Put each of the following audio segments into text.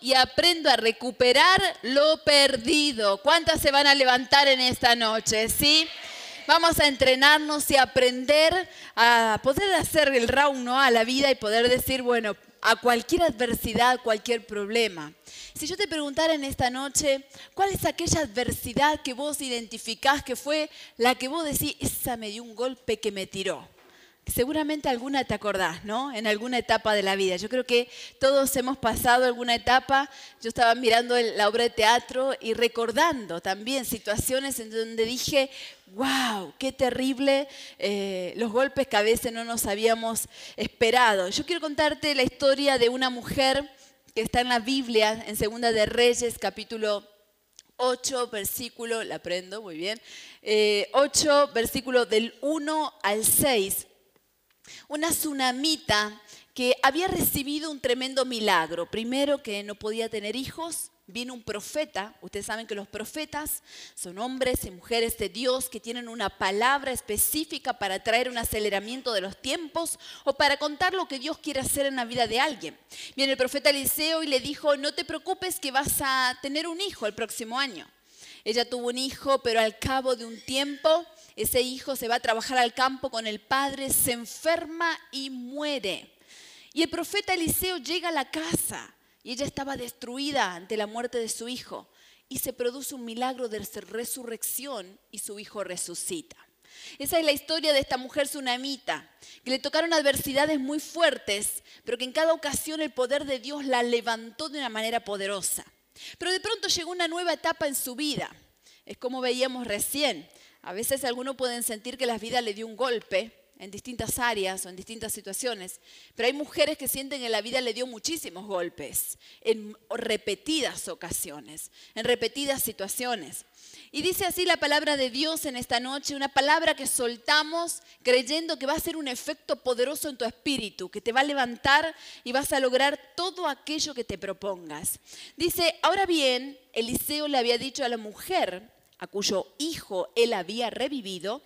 y aprendo a recuperar lo perdido. ¿Cuántas se van a levantar en esta noche? ¿Sí? Vamos a entrenarnos y aprender a poder hacer el round ¿no? a la vida y poder decir, bueno, a cualquier adversidad, cualquier problema. Si yo te preguntara en esta noche, ¿cuál es aquella adversidad que vos identificás que fue la que vos decís, esa me dio un golpe que me tiró? Seguramente alguna te acordás, ¿no? En alguna etapa de la vida. Yo creo que todos hemos pasado alguna etapa. Yo estaba mirando la obra de teatro y recordando también situaciones en donde dije, wow, qué terrible eh, los golpes que a veces no nos habíamos esperado. Yo quiero contarte la historia de una mujer que está en la Biblia, en Segunda de Reyes, capítulo 8, versículo, la aprendo muy bien, 8, eh, versículo del 1 al 6 una tsunamita que había recibido un tremendo milagro. Primero que no podía tener hijos, vino un profeta. Ustedes saben que los profetas son hombres y mujeres de Dios que tienen una palabra específica para traer un aceleramiento de los tiempos o para contar lo que Dios quiere hacer en la vida de alguien. Viene el profeta Eliseo y le dijo, no te preocupes que vas a tener un hijo el próximo año. Ella tuvo un hijo, pero al cabo de un tiempo ese hijo se va a trabajar al campo con el padre, se enferma y muere. Y el profeta Eliseo llega a la casa y ella estaba destruida ante la muerte de su hijo. Y se produce un milagro de resurrección y su hijo resucita. Esa es la historia de esta mujer tsunamita, que le tocaron adversidades muy fuertes, pero que en cada ocasión el poder de Dios la levantó de una manera poderosa. Pero de pronto llegó una nueva etapa en su vida. Es como veíamos recién. A veces algunos pueden sentir que la vida le dio un golpe en distintas áreas o en distintas situaciones, pero hay mujeres que sienten que la vida le dio muchísimos golpes en repetidas ocasiones, en repetidas situaciones. Y dice así la palabra de Dios en esta noche, una palabra que soltamos creyendo que va a ser un efecto poderoso en tu espíritu, que te va a levantar y vas a lograr todo aquello que te propongas. Dice, ahora bien, Eliseo le había dicho a la mujer, a cuyo hijo él había revivido,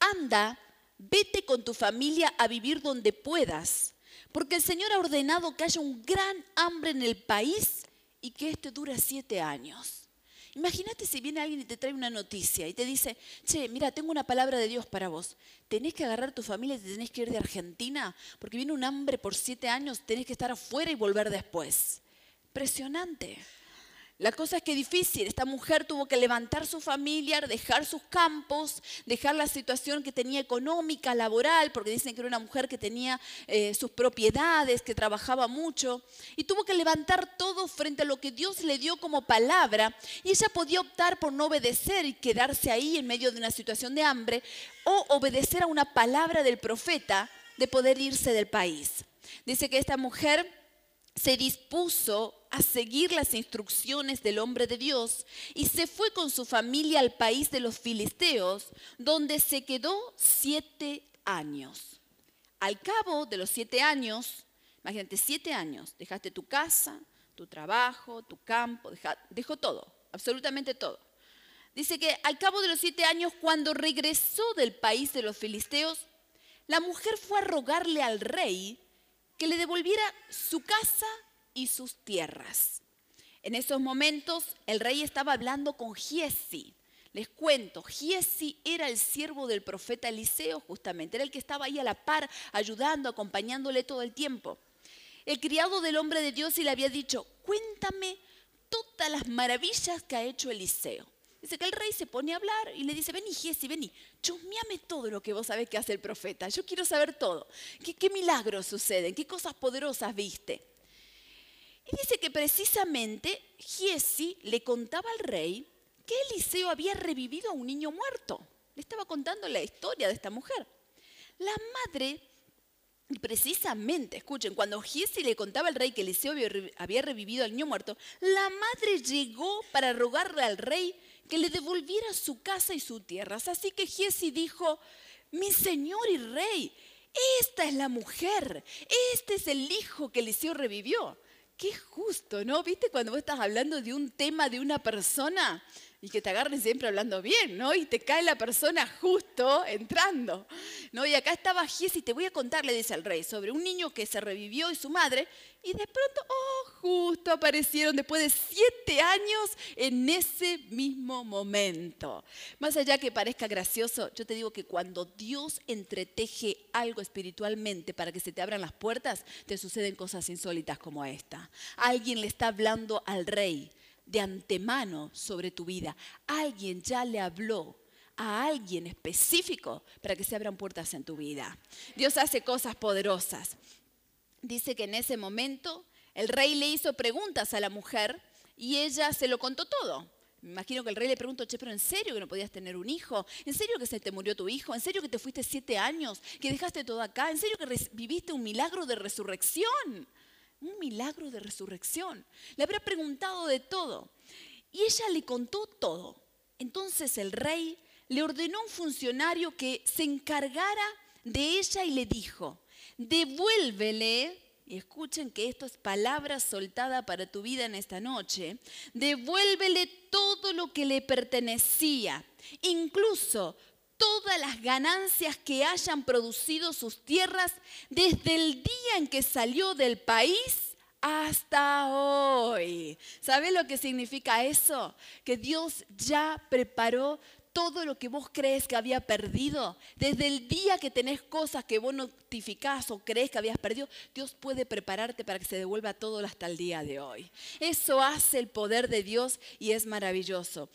anda, vete con tu familia a vivir donde puedas, porque el Señor ha ordenado que haya un gran hambre en el país y que esto dure siete años. Imagínate si viene alguien y te trae una noticia y te dice, che, mira, tengo una palabra de Dios para vos. Tenés que agarrar tu familia y te tenés que ir de Argentina porque viene un hambre por siete años, tenés que estar afuera y volver después. Impresionante. La cosa es que difícil. Esta mujer tuvo que levantar su familia, dejar sus campos, dejar la situación que tenía económica, laboral, porque dicen que era una mujer que tenía eh, sus propiedades, que trabajaba mucho, y tuvo que levantar todo frente a lo que Dios le dio como palabra. Y ella podía optar por no obedecer y quedarse ahí en medio de una situación de hambre, o obedecer a una palabra del profeta de poder irse del país. Dice que esta mujer se dispuso a seguir las instrucciones del hombre de Dios y se fue con su familia al país de los filisteos, donde se quedó siete años. Al cabo de los siete años, imagínate, siete años, dejaste tu casa, tu trabajo, tu campo, dejó todo, absolutamente todo. Dice que al cabo de los siete años, cuando regresó del país de los filisteos, la mujer fue a rogarle al rey que le devolviera su casa y sus tierras. En esos momentos el rey estaba hablando con Giesi. Les cuento, Giesi era el siervo del profeta Eliseo justamente, era el que estaba ahí a la par, ayudando, acompañándole todo el tiempo. El criado del hombre de Dios y le había dicho, cuéntame todas las maravillas que ha hecho Eliseo. Dice que el rey se pone a hablar y le dice, vení Giesi, vení, chusmeame todo lo que vos sabés que hace el profeta. Yo quiero saber todo. ¿Qué, qué milagros suceden? ¿Qué cosas poderosas viste? Y dice que precisamente Giesi le contaba al rey que Eliseo había revivido a un niño muerto. Le estaba contando la historia de esta mujer. La madre, precisamente, escuchen, cuando Giesi le contaba al rey que Eliseo había revivido al niño muerto, la madre llegó para rogarle al rey que le devolviera su casa y sus tierras. Así que Giesi dijo, mi señor y rey, esta es la mujer, este es el hijo que Eliseo revivió. Qué justo, ¿no? ¿Viste cuando vos estás hablando de un tema de una persona y que te agarren siempre hablando bien, ¿no? Y te cae la persona justo entrando, ¿no? Y acá estaba Giesi, te voy a contar, le dice al rey, sobre un niño que se revivió y su madre, y de pronto, oh, justo aparecieron después de siete años en ese mismo momento. Más allá que parezca gracioso, yo te digo que cuando Dios entreteje algo espiritualmente para que se te abran las puertas, te suceden cosas insólitas como esta. Alguien le está hablando al rey de antemano sobre tu vida. Alguien ya le habló a alguien específico para que se abran puertas en tu vida. Dios hace cosas poderosas. Dice que en ese momento el rey le hizo preguntas a la mujer y ella se lo contó todo. Me imagino que el rey le preguntó, che, pero ¿en serio que no podías tener un hijo? ¿En serio que se te murió tu hijo? ¿En serio que te fuiste siete años? ¿Que dejaste todo acá? ¿En serio que viviste un milagro de resurrección? Un milagro de resurrección. Le habrá preguntado de todo. Y ella le contó todo. Entonces el rey le ordenó a un funcionario que se encargara de ella y le dijo, devuélvele, y escuchen que esto es palabra soltada para tu vida en esta noche, devuélvele todo lo que le pertenecía, incluso todas las ganancias que hayan producido sus tierras desde el día en que salió del país hasta hoy. ¿Sabes lo que significa eso? Que Dios ya preparó todo lo que vos crees que había perdido, desde el día que tenés cosas que vos notificás o crees que habías perdido, Dios puede prepararte para que se devuelva todo hasta el día de hoy. Eso hace el poder de Dios y es maravilloso.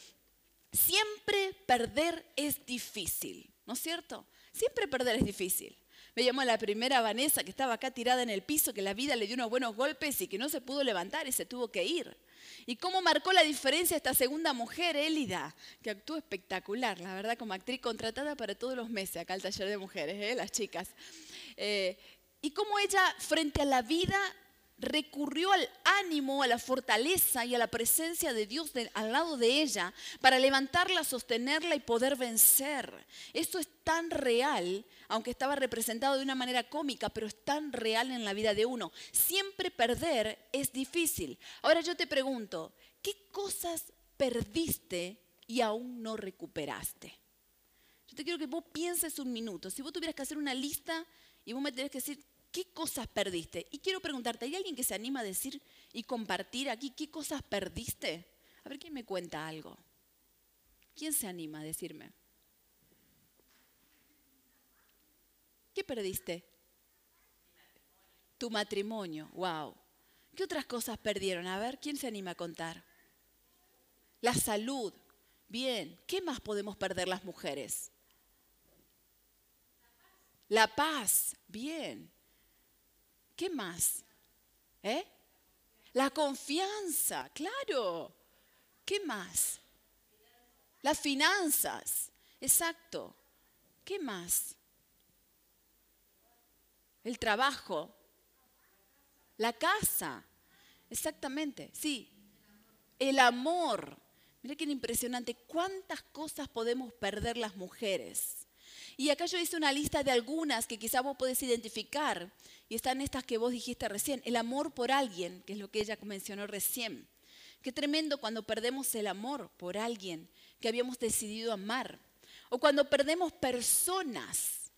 Siempre perder es difícil, ¿no es cierto? Siempre perder es difícil. Me llamó la primera Vanessa que estaba acá tirada en el piso, que la vida le dio unos buenos golpes y que no se pudo levantar y se tuvo que ir. ¿Y cómo marcó la diferencia esta segunda mujer, Élida, que actuó espectacular, la verdad, como actriz contratada para todos los meses acá al taller de mujeres, ¿eh? las chicas? Eh, y cómo ella, frente a la vida, recurrió al ánimo, a la fortaleza y a la presencia de Dios al lado de ella para levantarla, sostenerla y poder vencer. Esto es tan real, aunque estaba representado de una manera cómica, pero es tan real en la vida de uno. Siempre perder es difícil. Ahora yo te pregunto, ¿qué cosas perdiste y aún no recuperaste? Yo te quiero que vos pienses un minuto. Si vos tuvieras que hacer una lista y vos me tenés que decir ¿Qué cosas perdiste? Y quiero preguntarte, ¿hay alguien que se anima a decir y compartir aquí qué cosas perdiste? A ver quién me cuenta algo. ¿Quién se anima a decirme? ¿Qué perdiste? Tu matrimonio, wow. ¿Qué otras cosas perdieron? A ver, ¿quién se anima a contar? La salud, bien. ¿Qué más podemos perder las mujeres? La paz, bien. ¿Qué más? ¿Eh? La confianza, claro. ¿Qué más? Las finanzas, exacto. ¿Qué más? El trabajo, la casa, exactamente, sí. El amor. Mira qué impresionante, cuántas cosas podemos perder las mujeres. Y acá yo hice una lista de algunas que quizá vos podés identificar y están estas que vos dijiste recién, el amor por alguien, que es lo que ella mencionó recién. Qué tremendo cuando perdemos el amor por alguien que habíamos decidido amar. O cuando perdemos personas,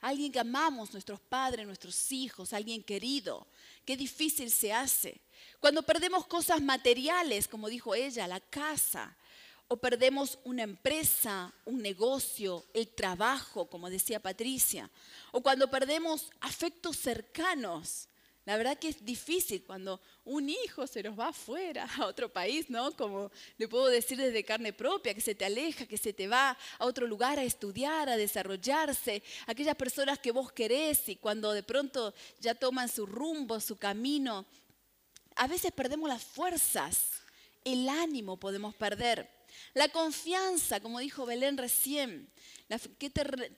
alguien que amamos, nuestros padres, nuestros hijos, alguien querido. Qué difícil se hace. Cuando perdemos cosas materiales, como dijo ella, la casa, o perdemos una empresa, un negocio, el trabajo, como decía Patricia, o cuando perdemos afectos cercanos. La verdad que es difícil cuando un hijo se nos va afuera a otro país, ¿no? Como le puedo decir desde carne propia, que se te aleja, que se te va a otro lugar a estudiar, a desarrollarse. Aquellas personas que vos querés y cuando de pronto ya toman su rumbo, su camino, a veces perdemos las fuerzas, el ánimo podemos perder. La confianza, como dijo Belén recién. qué,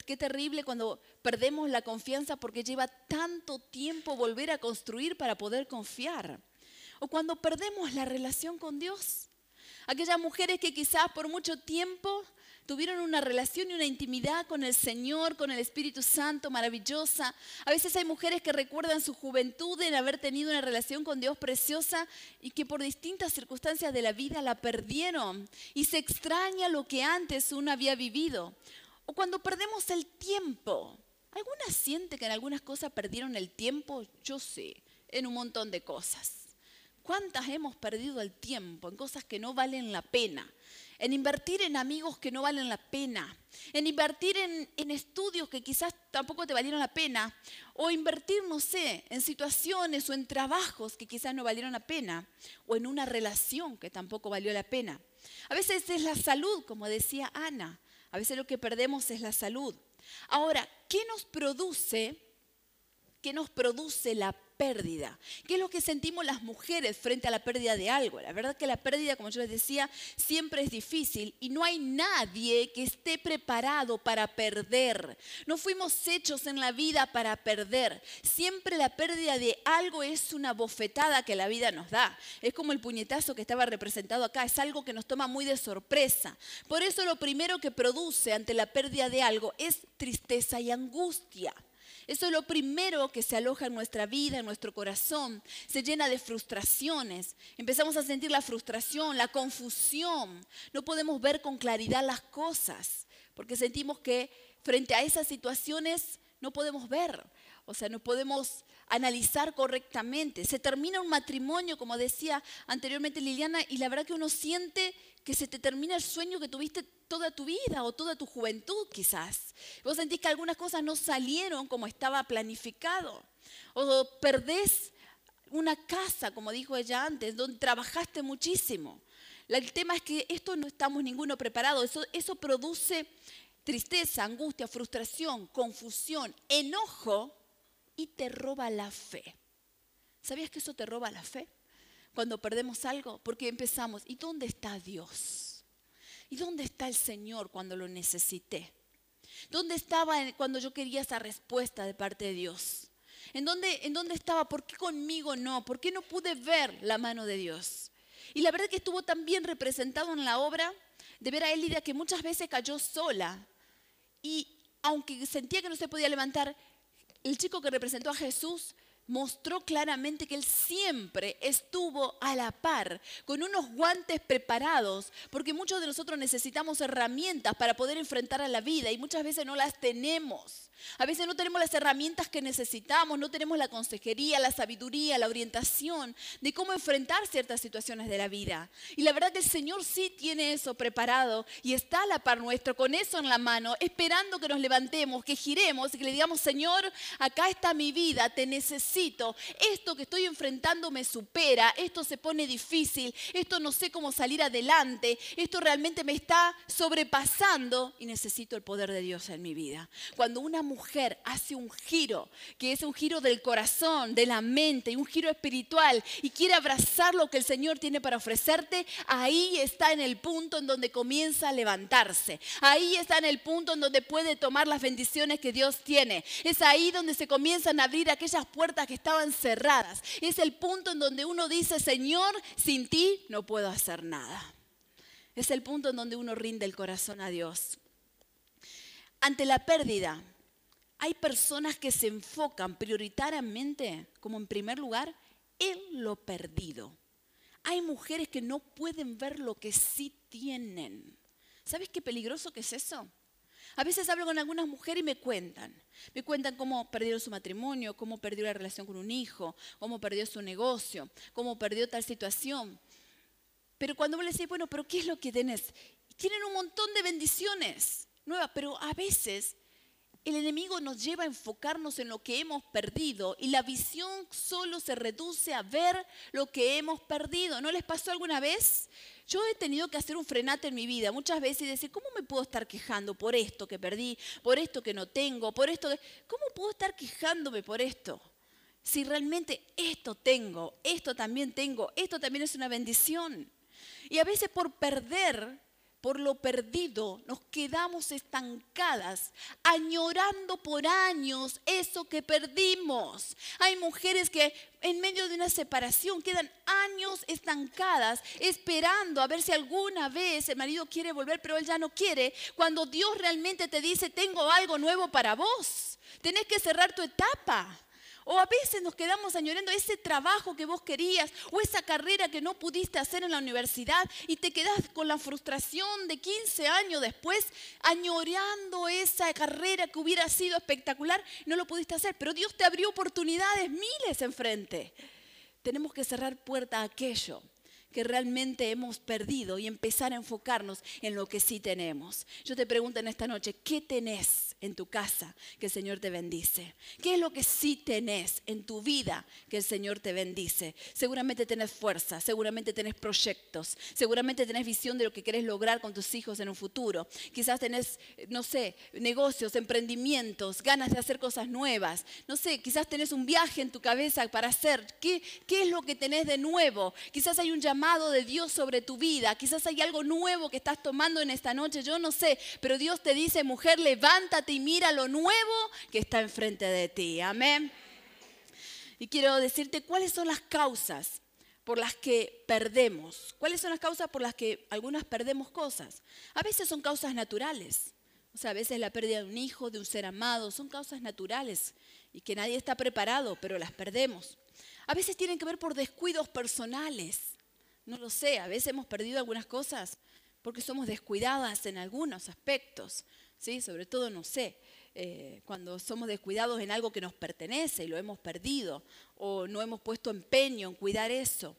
qué terrible cuando perdemos la confianza porque lleva tanto tiempo volver a construir para poder confiar. O cuando perdemos la relación con Dios. Aquellas mujeres que quizás por mucho tiempo tuvieron una relación y una intimidad con el Señor, con el Espíritu Santo maravillosa. A veces hay mujeres que recuerdan su juventud en haber tenido una relación con Dios preciosa y que por distintas circunstancias de la vida la perdieron y se extraña lo que antes uno había vivido. O cuando perdemos el tiempo. ¿Alguna siente que en algunas cosas perdieron el tiempo? Yo sé, en un montón de cosas. ¿Cuántas hemos perdido el tiempo en cosas que no valen la pena? En invertir en amigos que no valen la pena, en invertir en, estudios que quizás tampoco te valieron la pena, o invertir, no sé, en situaciones o en trabajos que quizás no valieron la pena, o en una relación que tampoco valió la pena. A veces es la salud, como decía Ana, a veces lo que perdemos es la salud. Ahora, ¿qué nos produce? ¿Qué nos produce la pérdida. ¿Qué es lo que sentimos las mujeres frente a la pérdida de algo? La verdad que la pérdida, como yo les decía, siempre es difícil y no hay nadie que esté preparado para perder. No fuimos hechos en la vida para perder. Siempre la pérdida de algo es una bofetada que la vida nos da. Es como el puñetazo que estaba representado acá, es algo que nos toma muy de sorpresa. Por eso lo primero que produce ante la pérdida de algo es tristeza y angustia. Eso es lo primero que se aloja en nuestra vida, en nuestro corazón. Se llena de frustraciones. Empezamos a sentir la frustración, la confusión. No podemos ver con claridad las cosas porque sentimos que frente a esas situaciones no podemos ver. O sea, no podemos analizar correctamente. Se termina un matrimonio, como decía anteriormente Liliana, y la verdad que uno siente que se te termina el sueño que tuviste toda tu vida o toda tu juventud quizás. Vos sentís que algunas cosas no salieron como estaba planificado. O perdés una casa, como dijo ella antes, donde trabajaste muchísimo. El tema es que esto no estamos ninguno preparado. Eso, eso produce tristeza, angustia, frustración, confusión, enojo y te roba la fe. ¿Sabías que eso te roba la fe? Cuando perdemos algo, porque empezamos, ¿y dónde está Dios? ¿Y dónde está el Señor cuando lo necesité? ¿Dónde estaba cuando yo quería esa respuesta de parte de Dios? ¿En dónde, ¿En dónde estaba? ¿Por qué conmigo no? ¿Por qué no pude ver la mano de Dios? Y la verdad que estuvo tan bien representado en la obra de ver a Elida que muchas veces cayó sola. Y aunque sentía que no se podía levantar, el chico que representó a Jesús mostró claramente que él siempre estuvo a la par, con unos guantes preparados, porque muchos de nosotros necesitamos herramientas para poder enfrentar a la vida y muchas veces no las tenemos. A veces no tenemos las herramientas que necesitamos, no tenemos la consejería, la sabiduría, la orientación de cómo enfrentar ciertas situaciones de la vida. Y la verdad que el Señor sí tiene eso preparado y está a la par nuestro, con eso en la mano, esperando que nos levantemos, que giremos y que le digamos, Señor, acá está mi vida, te necesito. Esto que estoy enfrentando me supera, esto se pone difícil, esto no sé cómo salir adelante, esto realmente me está sobrepasando y necesito el poder de Dios en mi vida. Cuando una mujer hace un giro, que es un giro del corazón, de la mente, un giro espiritual, y quiere abrazar lo que el Señor tiene para ofrecerte, ahí está en el punto en donde comienza a levantarse. Ahí está en el punto en donde puede tomar las bendiciones que Dios tiene. Es ahí donde se comienzan a abrir aquellas puertas que estaban cerradas. Es el punto en donde uno dice, Señor, sin ti no puedo hacer nada. Es el punto en donde uno rinde el corazón a Dios. Ante la pérdida, hay personas que se enfocan prioritariamente, como en primer lugar, en lo perdido. Hay mujeres que no pueden ver lo que sí tienen. ¿Sabes qué peligroso que es eso? A veces hablo con algunas mujeres y me cuentan. Me cuentan cómo perdieron su matrimonio, cómo perdió la relación con un hijo, cómo perdió su negocio, cómo perdió tal situación. Pero cuando vos le decís, bueno, pero ¿qué es lo que tenés? Tienen un montón de bendiciones nuevas, pero a veces el enemigo nos lleva a enfocarnos en lo que hemos perdido y la visión solo se reduce a ver lo que hemos perdido. ¿No les pasó alguna vez? Yo he tenido que hacer un frenate en mi vida muchas veces y decir, ¿cómo me puedo estar quejando por esto que perdí, por esto que no tengo, por esto que... ¿Cómo puedo estar quejándome por esto? Si realmente esto tengo, esto también tengo, esto también es una bendición. Y a veces por perder por lo perdido, nos quedamos estancadas, añorando por años eso que perdimos. Hay mujeres que en medio de una separación quedan años estancadas, esperando a ver si alguna vez el marido quiere volver, pero él ya no quiere, cuando Dios realmente te dice, tengo algo nuevo para vos. Tenés que cerrar tu etapa. O a veces nos quedamos añorando ese trabajo que vos querías o esa carrera que no pudiste hacer en la universidad y te quedás con la frustración de 15 años después añorando esa carrera que hubiera sido espectacular, no lo pudiste hacer, pero Dios te abrió oportunidades miles enfrente. tenemos que cerrar puerta a aquello que realmente hemos perdido y empezar a enfocarnos en lo que sí tenemos. Yo te pregunto en esta noche, ¿qué tenés en tu casa que el Señor te bendice? ¿Qué es lo que sí tenés en tu vida que el Señor te bendice? Seguramente tenés fuerza, seguramente tenés proyectos, seguramente tenés visión de lo que querés lograr con tus hijos en un futuro. Quizás tenés, no sé, negocios, emprendimientos, ganas de hacer cosas nuevas. No sé, quizás tenés un viaje en tu cabeza para hacer. ¿Qué, qué es lo que tenés de nuevo? Quizás hay un llamado de Dios sobre tu vida. Quizás hay algo nuevo que estás tomando en esta noche, yo no sé, pero Dios te dice, mujer, y mira lo nuevo que está enfrente de ti. Amén. Y quiero decirte cuáles son las causas por las que perdemos. ¿Cuáles son las causas por las que algunas perdemos cosas? A veces son causas naturales. O sea, a veces la pérdida de un hijo, de un ser amado, son causas naturales y que nadie está preparado, pero las perdemos. A veces tienen que ver por descuidos personales. No lo sé, a veces hemos perdido algunas cosas porque somos descuidadas en algunos aspectos, Sobre todo, no sé, eh, cuando somos descuidados en algo que nos pertenece y lo hemos perdido, o no hemos puesto empeño en cuidar eso,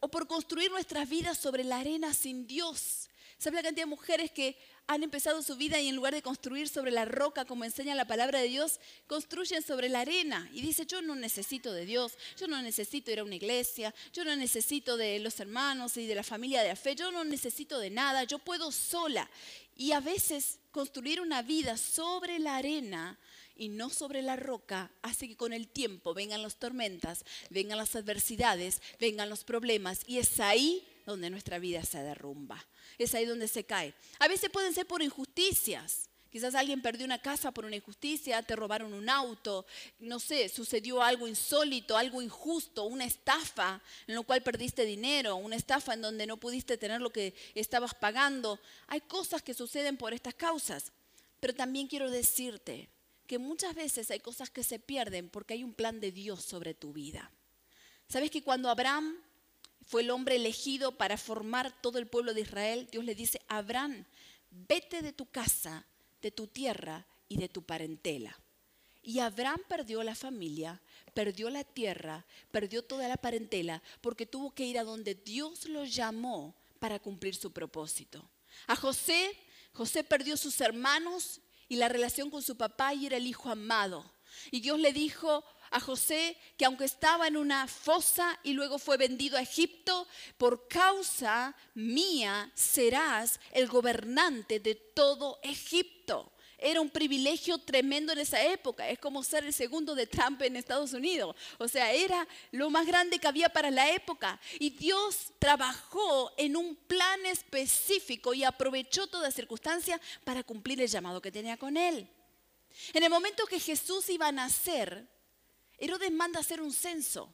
o por construir nuestras vidas sobre la arena sin Dios. ¿Sabe la cantidad de mujeres que han empezado su vida y en lugar de construir sobre la roca, como enseña la palabra de Dios, construyen sobre la arena. Y dice, yo no necesito de Dios, yo no necesito ir a una iglesia, yo no necesito de los hermanos y de la familia de la fe, yo no necesito de nada, yo puedo sola. Y a veces construir una vida sobre la arena y no sobre la roca hace que con el tiempo vengan las tormentas, vengan las adversidades, vengan los problemas y es ahí donde nuestra vida se derrumba es ahí donde se cae. A veces pueden ser por injusticias. Quizás alguien perdió una casa por una injusticia, te robaron un auto, no sé, sucedió algo insólito, algo injusto, una estafa en lo cual perdiste dinero, una estafa en donde no pudiste tener lo que estabas pagando. Hay cosas que suceden por estas causas. Pero también quiero decirte que muchas veces hay cosas que se pierden porque hay un plan de Dios sobre tu vida. ¿Sabes que cuando Abraham fue el hombre elegido para formar todo el pueblo de Israel, Dios le dice, Abraham, vete de tu casa, de tu tierra y de tu parentela. Y Abraham perdió la familia, perdió la tierra, perdió toda la parentela, porque tuvo que ir a donde Dios lo llamó para cumplir su propósito. A José, José perdió sus hermanos y la relación con su papá y era el hijo amado. Y Dios le dijo, a José que aunque estaba en una fosa y luego fue vendido a Egipto, por causa mía serás el gobernante de todo Egipto. Era un privilegio tremendo en esa época. Es como ser el segundo de Trump en Estados Unidos. O sea, era lo más grande que había para la época. Y Dios trabajó en un plan específico y aprovechó toda circunstancia para cumplir el llamado que tenía con él. En el momento que Jesús iba a nacer, Herodes manda hacer un censo.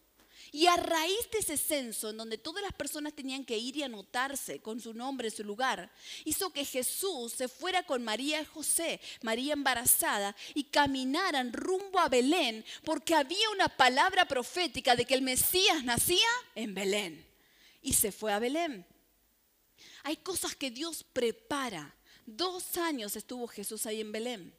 Y a raíz de ese censo, en donde todas las personas tenían que ir y anotarse con su nombre, su lugar, hizo que Jesús se fuera con María y José, María embarazada, y caminaran rumbo a Belén, porque había una palabra profética de que el Mesías nacía en Belén. Y se fue a Belén. Hay cosas que Dios prepara. Dos años estuvo Jesús ahí en Belén.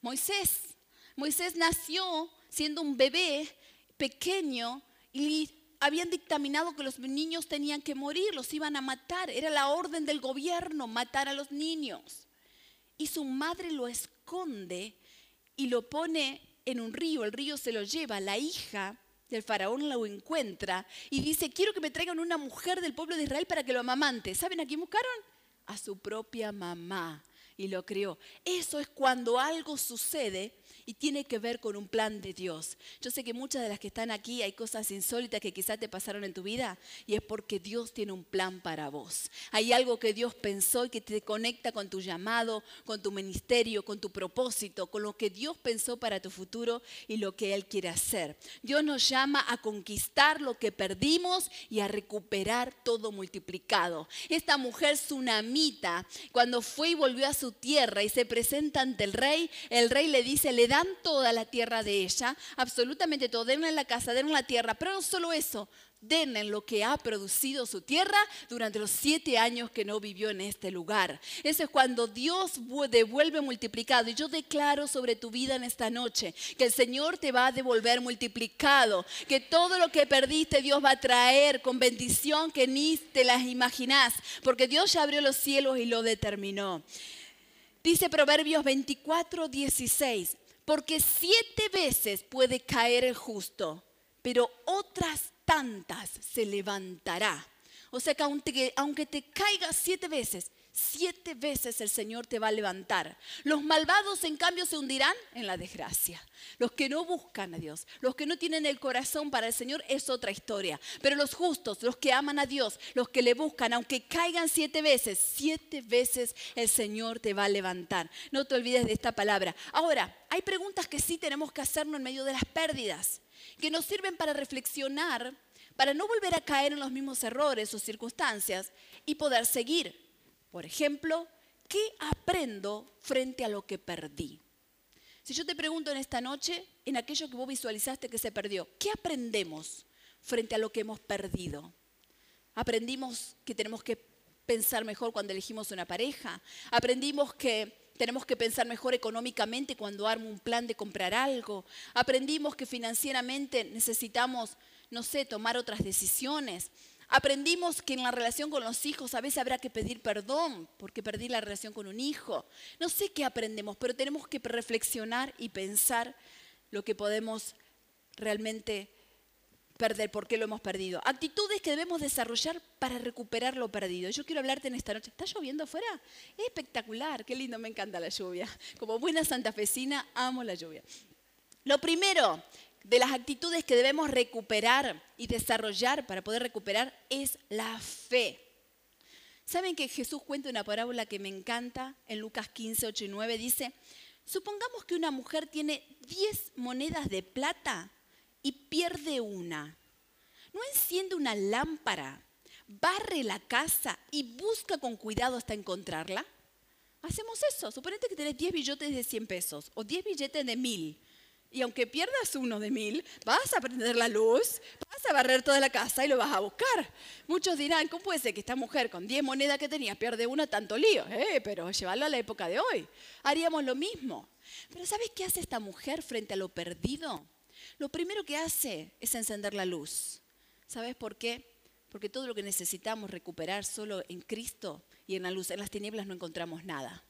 Moisés, Moisés nació siendo un bebé pequeño y habían dictaminado que los niños tenían que morir, los iban a matar. Era la orden del gobierno matar a los niños. Y su madre lo esconde y lo pone en un río, el río se lo lleva, la hija del faraón lo encuentra y dice, quiero que me traigan una mujer del pueblo de Israel para que lo amamante. ¿Saben a quién buscaron? A su propia mamá y lo crió. Eso es cuando algo sucede y tiene que ver con un plan de Dios. Yo sé que muchas de las que están aquí hay cosas insólitas que quizás te pasaron en tu vida y es porque Dios tiene un plan para vos. Hay algo que Dios pensó y que te conecta con tu llamado, con tu ministerio, con tu propósito, con lo que Dios pensó para tu futuro y lo que Él quiere hacer. Dios nos llama a conquistar lo que perdimos y a recuperar todo multiplicado. Esta mujer tsunamita, cuando fue y volvió a su tierra y se presenta ante el rey, el rey le dice, le dan toda la tierra de ella, absolutamente todo, denle la casa, denle la tierra, pero no solo eso, den en lo que ha producido su tierra durante los siete años que no vivió en este lugar. Eso es cuando Dios devuelve multiplicado. Y yo declaro sobre tu vida en esta noche que el Señor te va a devolver multiplicado, que todo lo que perdiste Dios va a traer con bendición que ni te las imaginás, porque Dios ya abrió los cielos y lo determinó. Dice Proverbios 24, 16, porque siete veces puede caer el justo, pero otras tantas se levantará. O sea que aunque, aunque te caigas siete veces, siete veces el Señor te va a levantar. Los malvados, en cambio, se hundirán en la desgracia. Los que no buscan a Dios, los que no tienen el corazón para el Señor, es otra historia. Pero los justos, los que aman a Dios, los que le buscan, aunque caigan siete veces, siete veces el Señor te va a levantar. No te olvides de esta palabra. Ahora, hay preguntas que sí tenemos que hacernos en medio de las pérdidas, que nos sirven para reflexionar, para no volver a caer en los mismos errores o circunstancias y poder seguir. Por ejemplo, ¿qué aprendo frente a lo que perdí? Si yo te pregunto en esta noche, en aquello que vos visualizaste que se perdió, ¿qué aprendemos frente a lo que hemos perdido? Aprendimos que tenemos que pensar mejor cuando elegimos una pareja. Aprendimos que tenemos que pensar mejor económicamente cuando armo un plan de comprar algo. Aprendimos que financieramente necesitamos, no sé, tomar otras decisiones. Aprendimos que en la relación con los hijos a veces habrá que pedir perdón porque perdí la relación con un hijo. No sé qué aprendemos, pero tenemos que reflexionar y pensar lo que podemos realmente perder, por qué lo hemos perdido. Actitudes que debemos desarrollar para recuperar lo perdido. Yo quiero hablarte en esta noche. ¿Está lloviendo afuera? Es espectacular, qué lindo, me encanta la lluvia. Como buena santafesina, amo la lluvia. Lo primero de las actitudes que debemos recuperar y desarrollar para poder recuperar es la fe. ¿Saben que Jesús cuenta una parábola que me encanta? En Lucas 15, 8 y 9 dice, supongamos que una mujer tiene 10 monedas de plata y pierde una. ¿No enciende una lámpara, barre la casa y busca con cuidado hasta encontrarla? Hacemos eso. Suponete que tenés 10 billetes de 100 pesos o 10 billetes de 1000 y aunque pierdas uno de mil, vas a prender la luz, vas a barrer toda la casa y lo vas a buscar. Muchos dirán, ¿cómo puede ser que esta mujer con 10 monedas que tenía pierde una tanto lío? Eh, pero llevarlo a la época de hoy. Haríamos lo mismo. Pero ¿sabes qué hace esta mujer frente a lo perdido? Lo primero que hace es encender la luz. ¿Sabes por qué? Porque todo lo que necesitamos recuperar solo en Cristo y en la luz, en las tinieblas no encontramos nada.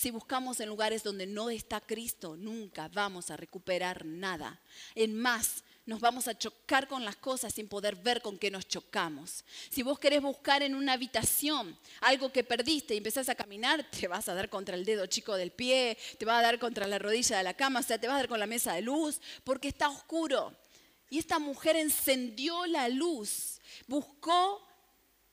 Si buscamos en lugares donde no está Cristo, nunca vamos a recuperar nada. En más, nos vamos a chocar con las cosas sin poder ver con qué nos chocamos. Si vos querés buscar en una habitación algo que perdiste y empezás a caminar, te vas a dar contra el dedo chico del pie, te vas a dar contra la rodilla de la cama, o sea, te vas a dar con la mesa de luz, porque está oscuro. Y esta mujer encendió la luz, buscó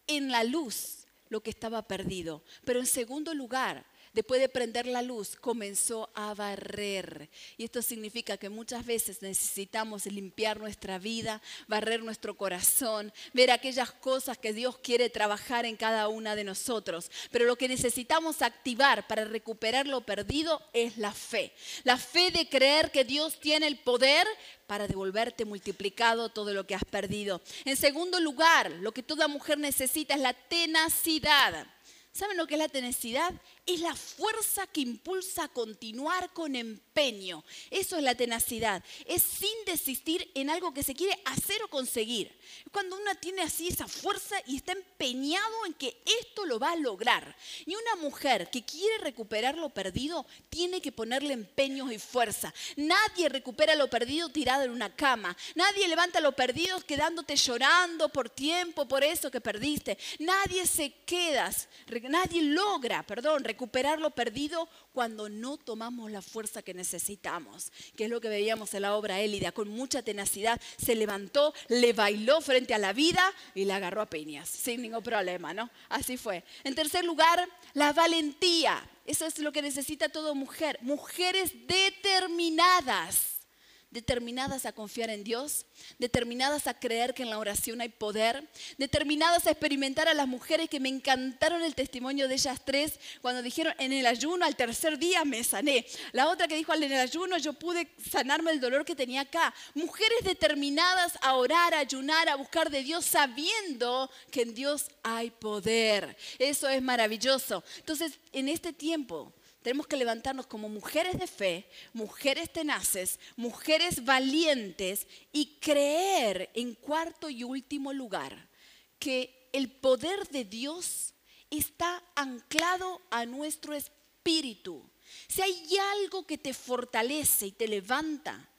en la luz lo que estaba perdido. Pero en segundo lugar, después de prender la luz, comenzó a barrer. Y esto significa que muchas veces necesitamos limpiar nuestra vida, barrer nuestro corazón, ver aquellas cosas que Dios quiere trabajar en cada una de nosotros. Pero lo que necesitamos activar para recuperar lo perdido es la fe. La fe de creer que Dios tiene el poder para devolverte multiplicado todo lo que has perdido. En segundo lugar, lo que toda mujer necesita es la tenacidad. ¿Saben lo que es la tenacidad? Es la fuerza que impulsa a continuar con empeño. Eso es la tenacidad. Es sin desistir en algo que se quiere hacer o conseguir. Cuando uno tiene así esa fuerza y está empeñado en que esto lo va a lograr. Y una mujer que quiere recuperar lo perdido tiene que ponerle empeño y fuerza. Nadie recupera lo perdido tirado en una cama. Nadie levanta lo perdido quedándote llorando por tiempo, por eso que perdiste. Nadie se queda Nadie logra, perdón, recuperar lo perdido cuando no tomamos la fuerza que necesitamos, que es lo que veíamos en la obra Élida. Con mucha tenacidad se levantó, le bailó frente a la vida y la agarró a piñas, sin ningún problema, ¿no? Así fue. En tercer lugar, la valentía. Eso es lo que necesita toda mujer. Mujeres determinadas determinadas a confiar en Dios, determinadas a creer que en la oración hay poder, determinadas a experimentar a las mujeres que me encantaron el testimonio de ellas tres cuando dijeron en el ayuno al tercer día me sané. La otra que dijo en el ayuno yo pude sanarme el dolor que tenía acá. Mujeres determinadas a orar, a ayunar, a buscar de Dios sabiendo que en Dios hay poder. Eso es maravilloso. Entonces, en este tiempo tenemos que levantarnos como mujeres de fe, mujeres tenaces, mujeres valientes y creer en cuarto y último lugar que el poder de Dios está anclado a nuestro espíritu. Si hay algo que te fortalece y te levanta,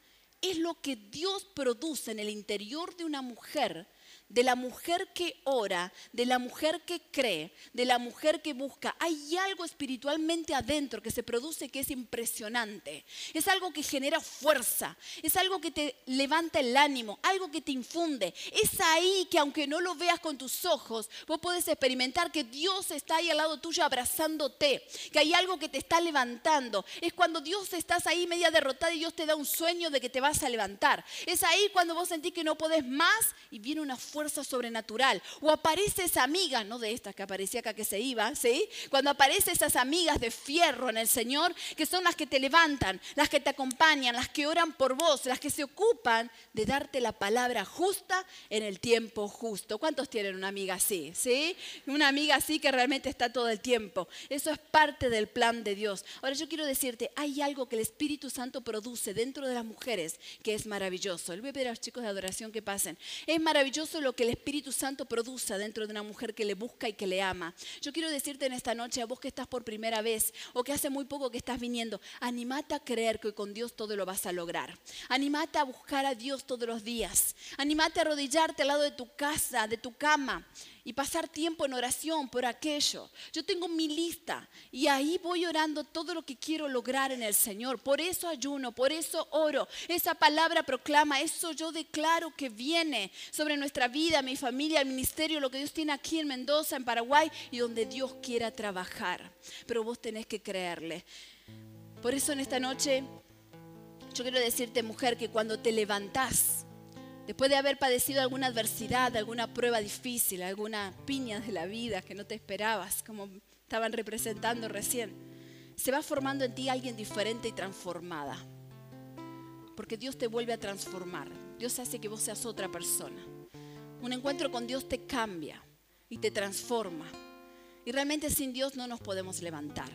es lo que Dios produce en el interior de una mujer de la mujer que ora, de la mujer que cree, de la mujer que busca. Hay algo espiritualmente adentro que se produce que es impresionante. Es algo que genera fuerza, es algo que te levanta el ánimo, algo que te infunde. Es ahí que aunque no lo veas con tus ojos, vos puedes experimentar que Dios está ahí al lado tuyo abrazándote, que hay algo que te está levantando. Es cuando Dios estás ahí media derrotada y Dios te da un sueño de que te vas a levantar. Es ahí cuando vos sentís que no podés más y viene una fuerza fuerza sobrenatural. O aparece esa amiga, no de estas que aparecía acá que se iba, ¿sí? Cuando aparece esas amigas de fierro en el Señor, que son las que te levantan, las que te acompañan, las que oran por vos, las que se ocupan de darte la palabra justa en el tiempo justo. ¿Cuántos tienen una amiga así? ¿Sí? Una amiga así que realmente está todo el tiempo. Eso es parte del plan de Dios. Ahora yo quiero decirte, hay algo que el Espíritu Santo produce dentro de las mujeres que es maravilloso. Le voy a los chicos de adoración que pasen. Es maravilloso lo que el Espíritu Santo produce dentro de una mujer que le busca y que le ama. Yo quiero decirte en esta noche, a vos que estás por primera vez o que hace muy poco que estás viniendo, animate a creer que con Dios todo lo vas a lograr. Animate a buscar a Dios todos los días. Animate a arrodillarte al lado de tu casa, de tu cama y pasar tiempo en oración por aquello. Yo tengo mi lista y ahí voy orando todo lo que quiero lograr en el Señor. Por eso ayuno, por eso oro. Esa palabra proclama, eso yo declaro que viene sobre nuestra vida, mi familia, el ministerio, lo que Dios tiene aquí en Mendoza, en Paraguay y donde Dios quiera trabajar. Pero vos tenés que creerle. Por eso en esta noche yo quiero decirte, mujer, que cuando te levantás, Después de haber padecido alguna adversidad, alguna prueba difícil, alguna piña de la vida que no te esperabas, como estaban representando recién, se va formando en ti alguien diferente y transformada. Porque Dios te vuelve a transformar. Dios hace que vos seas otra persona. Un encuentro con Dios te cambia y te transforma. Y realmente sin Dios no nos podemos levantar.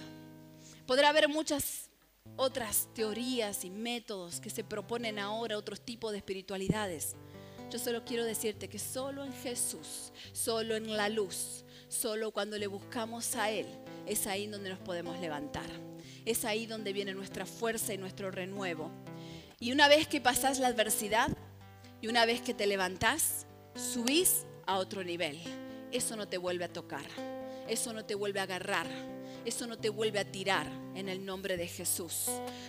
Podrá haber muchas otras teorías y métodos que se proponen ahora, otros tipos de espiritualidades. Yo solo quiero decirte que solo en Jesús, solo en la luz, solo cuando le buscamos a Él, es ahí donde nos podemos levantar. Es ahí donde viene nuestra fuerza y nuestro renuevo. Y una vez que pasás la adversidad y una vez que te levantás, subís a otro nivel. Eso no te vuelve a tocar, eso no te vuelve a agarrar, eso no te vuelve a tirar en el nombre de Jesús.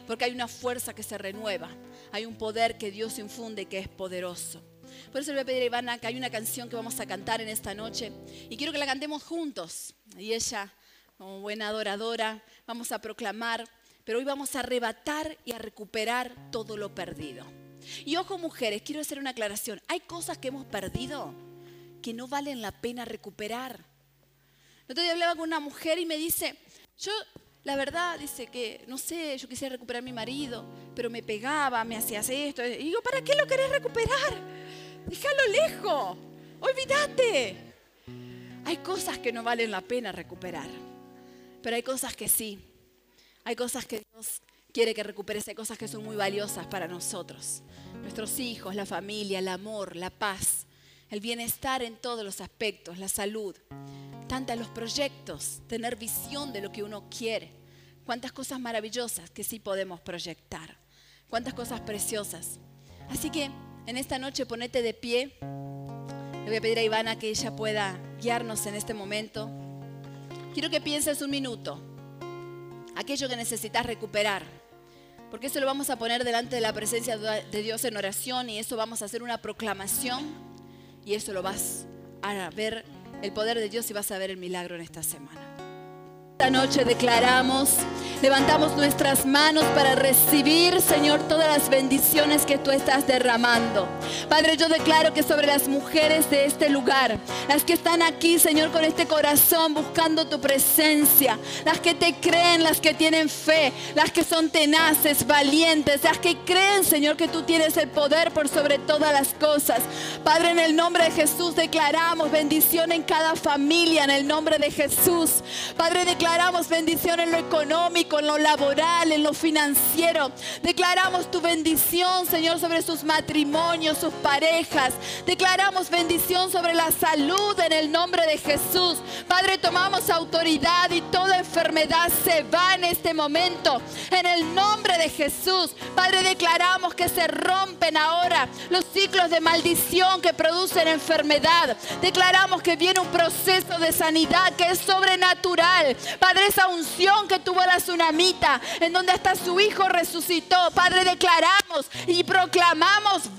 Porque hay una fuerza que se renueva, hay un poder que Dios infunde que es poderoso. Por eso le voy a pedir a Ivana que hay una canción que vamos a cantar en esta noche y quiero que la cantemos juntos. Y ella, como buena adoradora, vamos a proclamar, pero hoy vamos a arrebatar y a recuperar todo lo perdido. Y ojo mujeres, quiero hacer una aclaración. Hay cosas que hemos perdido que no valen la pena recuperar. El otro día hablaba con una mujer y me dice, yo la verdad dice que, no sé, yo quisiera recuperar a mi marido, pero me pegaba, me hacías esto. Y digo, ¿para qué lo querés recuperar? Déjalo lejos, olvídate. Hay cosas que no valen la pena recuperar, pero hay cosas que sí. Hay cosas que Dios quiere que recuperes, hay cosas que son muy valiosas para nosotros. Nuestros hijos, la familia, el amor, la paz, el bienestar en todos los aspectos, la salud. Tantas los proyectos, tener visión de lo que uno quiere. Cuántas cosas maravillosas que sí podemos proyectar. Cuántas cosas preciosas. Así que en esta noche ponete de pie. Le voy a pedir a Ivana que ella pueda guiarnos en este momento. Quiero que pienses un minuto. Aquello que necesitas recuperar. Porque eso lo vamos a poner delante de la presencia de Dios en oración y eso vamos a hacer una proclamación y eso lo vas a ver el poder de Dios y vas a ver el milagro en esta semana. Esta noche declaramos Levantamos nuestras manos para recibir, Señor, todas las bendiciones que tú estás derramando. Padre, yo declaro que sobre las mujeres de este lugar, las que están aquí, Señor, con este corazón buscando tu presencia, las que te creen, las que tienen fe, las que son tenaces, valientes, las que creen, Señor, que tú tienes el poder por sobre todas las cosas. Padre, en el nombre de Jesús declaramos bendición en cada familia, en el nombre de Jesús. Padre, declaramos bendición en lo económico en lo laboral, en lo financiero. Declaramos tu bendición, Señor, sobre sus matrimonios, sus parejas. Declaramos bendición sobre la salud en el nombre de Jesús. Padre, tomamos autoridad y toda enfermedad se va en este momento. En el nombre de Jesús. Padre, declaramos que se rompen ahora los ciclos de maldición que producen enfermedad. Declaramos que viene un proceso de sanidad que es sobrenatural. Padre, esa unción que tuvo la en donde hasta su Hijo resucitó. Padre, declaramos y proclamamos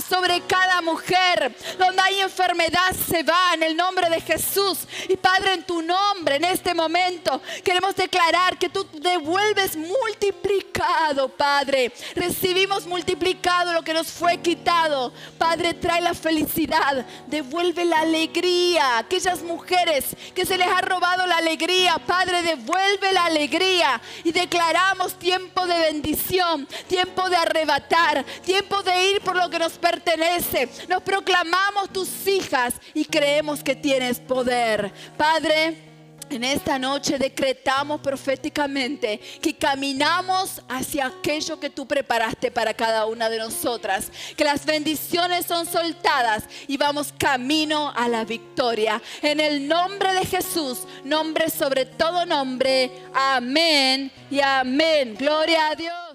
sobre cada mujer. Donde hay enfermedad se va en el nombre de Jesús. Y Padre, en tu nombre, en este momento, queremos declarar que tú devuelves multiplicado, Padre. Recibimos multiplicado lo que nos fue quitado. Padre, trae la felicidad, devuelve la alegría. Aquellas mujeres que se les ha robado la alegría, Padre, devuelve la alegría y declaramos tiempo de bendición, tiempo de arrebatar, tiempo de ir por lo que nos pertenece. Nos proclamamos tus hijas y creemos que tienes poder. Padre, en esta noche decretamos proféticamente que caminamos hacia aquello que tú preparaste para cada una de nosotras. Que las bendiciones son soltadas y vamos camino a la victoria. En el nombre de Jesús, nombre sobre todo nombre. Amén y amén. Gloria a Dios.